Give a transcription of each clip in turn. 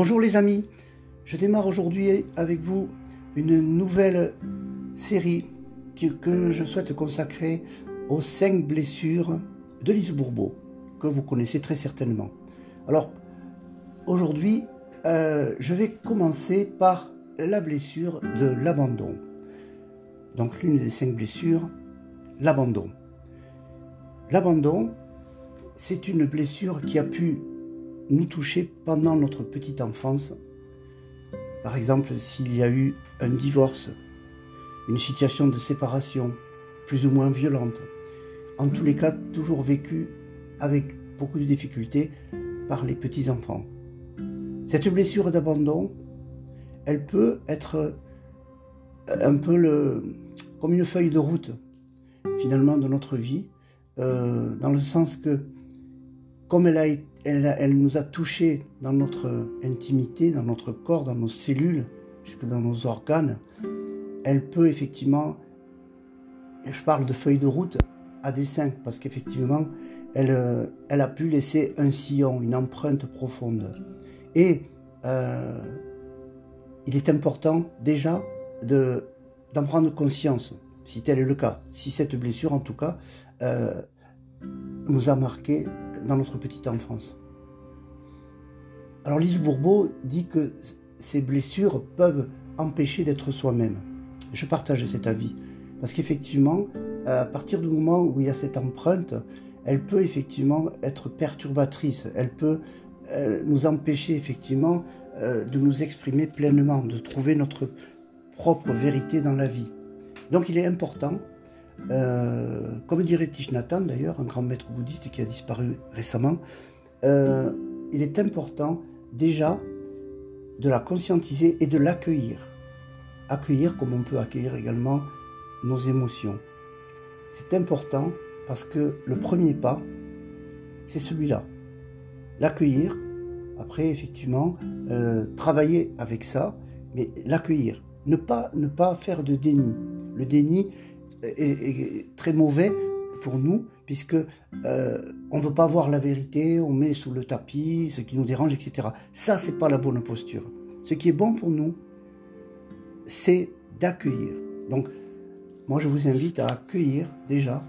Bonjour les amis, je démarre aujourd'hui avec vous une nouvelle série que, je souhaite consacrer aux 5 blessures de Lise Bourbeau, que vous connaissez très certainement. Alors, aujourd'hui, euh, je vais commencer par la blessure de l'abandon. Donc, l'une des cinq blessures, l'abandon. L'abandon, c'est une blessure qui a pu nous toucher pendant notre petite enfance. Par exemple, s'il y a eu un divorce, une situation de séparation, plus ou moins violente. En tous les cas, toujours vécu avec beaucoup de difficultés par les petits-enfants. Cette blessure d'abandon, elle peut être un peu comme une feuille de route, finalement, de notre vie, euh, dans le sens que, comme elle nous a touchés dans notre intimité, dans notre corps, dans nos cellules, jusque dans nos organes. Elle peut effectivement, je parle de feuille de route à dessin, parce qu'effectivement, elle, euh, elle, a pu laisser un sillon, une empreinte profonde. Et euh, il est important déjà de, d'en prendre conscience, si tel est le cas, si cette blessure en tout cas euh, nous a marqué dans notre petite enfance. Alors Lise Bourbeau dit que ces blessures peuvent empêcher d'être soi-même. Je partage cet avis. Parce qu'effectivement, à partir du moment où il y a cette empreinte, elle peut effectivement être perturbatrice. Elle peut euh, nous empêcher effectivement euh, de nous exprimer pleinement, de trouver notre propre vérité dans la vie. Donc il est important, euh, comme dirait Thich d'ailleurs, un grand maître bouddhiste qui a disparu récemment, il est important déjà de la conscientiser et de l'accueillir. Accueillir comme on peut accueillir également nos émotions. C'est important parce que le premier pas, c'est celui-là. L'accueillir, après effectivement, euh, travailler avec ça, mais l'accueillir. Ne pas, ne pas faire de déni. Le déni est très mauvais pour nous, puisque euh, on ne veut pas voir la vérité, on met sous le tapis ce qui nous dérange, etc. Ça, c'est pas la bonne posture. Ce qui est bon pour nous, c'est d'accueillir. Donc, moi, je vous invite à accueillir déjà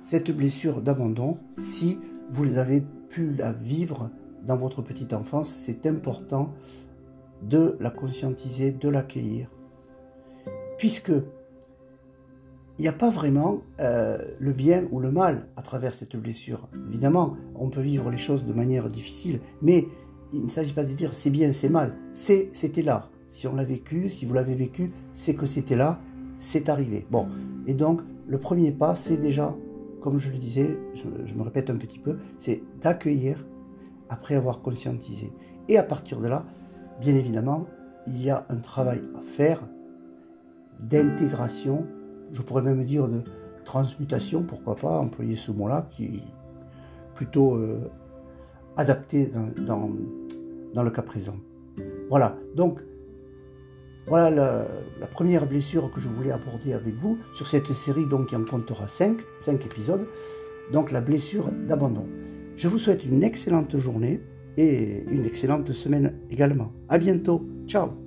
cette blessure d'abandon si vous avez pu la vivre dans votre petite enfance. C'est important de la conscientiser, de l'accueillir. Puisque il n'y a pas vraiment euh, le bien ou le mal à travers cette blessure. Évidemment, on peut vivre les choses de manière difficile, mais il ne s'agit pas de dire c'est bien, c'est mal. C'est, c'était là. Si on l'a vécu, si vous l'avez vécu, c'est que c'était là, c'est arrivé. Bon, et donc le premier pas, c'est déjà, comme je le disais, je, me répète un petit peu, c'est d'accueillir après avoir conscientisé. Et à partir de là, bien évidemment, il y a un travail à faire d'intégration je pourrais même dire de transmutation, pourquoi pas employer ce mot-là, qui est plutôt euh, adapté dans, le cas présent. Voilà, donc voilà la, première blessure que je voulais aborder avec vous sur cette série donc qui en comptera 5, 5 épisodes, donc la blessure d'abandon. Je vous souhaite une excellente journée et une excellente semaine également. À bientôt, ciao